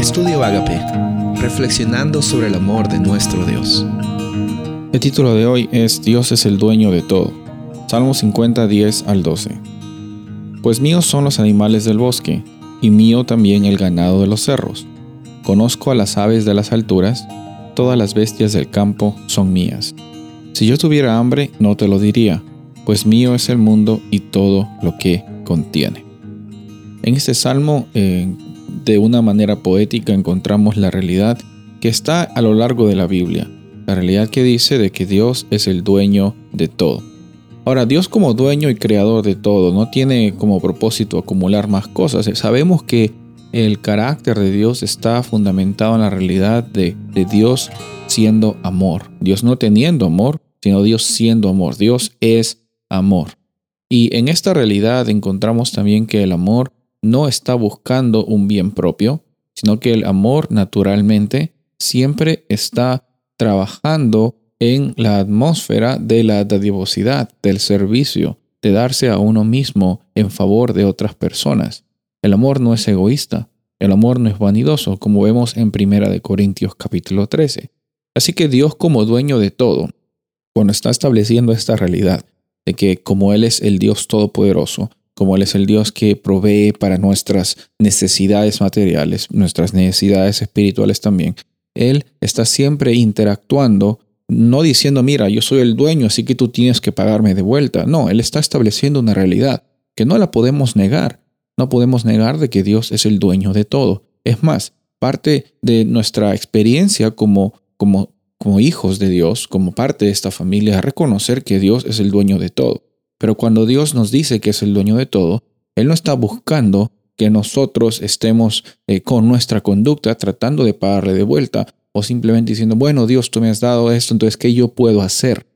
Estudio Agape, reflexionando sobre el amor de nuestro Dios. El título de hoy es Dios es el dueño de todo. Salmo 50, 10 al 12. Pues míos son los animales del bosque, y mío también el ganado de los cerros. Conozco a las aves de las alturas, todas las bestias del campo son mías. Si yo tuviera hambre, no te lo diría, pues mío es el mundo y todo lo que contiene. En este salmo, de una manera poética, encontramos la realidad que está a lo largo de la Biblia, la realidad que dice de que Dios es el dueño de todo. Ahora, Dios como dueño y creador de todo no tiene como propósito acumular más cosas. Sabemos que el carácter de Dios está fundamentado en la realidad de, de Dios siendo amor. Dios no teniendo amor, sino Dios siendo amor. Dios es amor. Y en esta realidad encontramos también que el amor no está buscando un bien propio, sino que el amor naturalmente siempre está trabajando en la atmósfera de la dadivosidad, del servicio, de darse a uno mismo en favor de otras personas. El amor no es egoísta, el amor no es vanidoso, como vemos en 1 Corintios capítulo 13. Así que Dios como dueño de todo, cuando está estableciendo esta realidad de que como Él es el Dios todopoderoso, como Él es el Dios que provee para nuestras necesidades materiales, nuestras necesidades espirituales también, Él está siempre interactuando, no diciendo, mira, yo soy el dueño, así que tú tienes que pagarme de vuelta. No, Él está estableciendo una realidad que no la podemos negar. No podemos negar de que Dios es el dueño de todo. Es más, parte de nuestra experiencia como, como como hijos de Dios, como parte de esta familia, a reconocer que Dios es el dueño de todo. Pero cuando Dios nos dice que es el dueño de todo, Él no está buscando que nosotros estemos eh, con nuestra conducta tratando de pagarle de vuelta o simplemente diciendo, bueno, Dios, tú me has dado esto, entonces, ¿qué yo puedo hacer?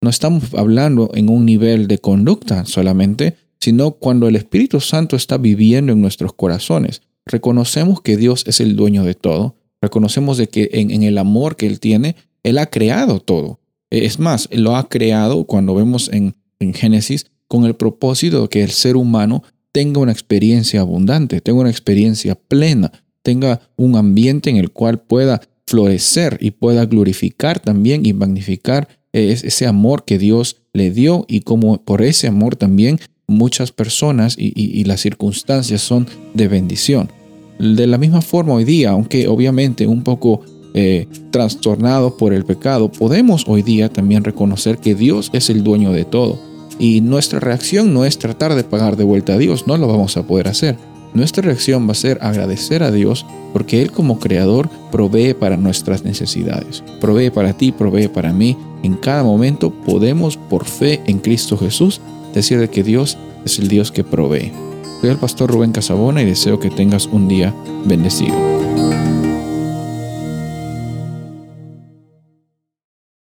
No estamos hablando en un nivel de conducta solamente, sino cuando el Espíritu Santo está viviendo en nuestros corazones. Reconocemos que Dios es el dueño de todo, reconocemos de que en, en el amor que Él tiene, él ha creado todo. Es más, lo ha creado cuando vemos en, Génesis con el propósito de que el ser humano tenga una experiencia abundante, tenga una experiencia plena, tenga un ambiente en el cual pueda florecer y pueda glorificar también y magnificar ese amor que Dios le dio y como por ese amor también muchas personas y, y, las circunstancias son de bendición. De la misma forma hoy día, aunque obviamente un poco eh, por el pecado, podemos hoy día también reconocer que Dios es el dueño de todo. Y nuestra reacción no es tratar de pagar de vuelta a Dios, no lo vamos a poder hacer. Nuestra reacción va a ser agradecer a Dios porque Él como creador provee para nuestras necesidades. Provee para ti, provee para mí. En cada momento podemos por fe en Cristo Jesús decir que Dios es el Dios que provee. Soy el pastor Rubén Casabona y deseo que tengas un día bendecido.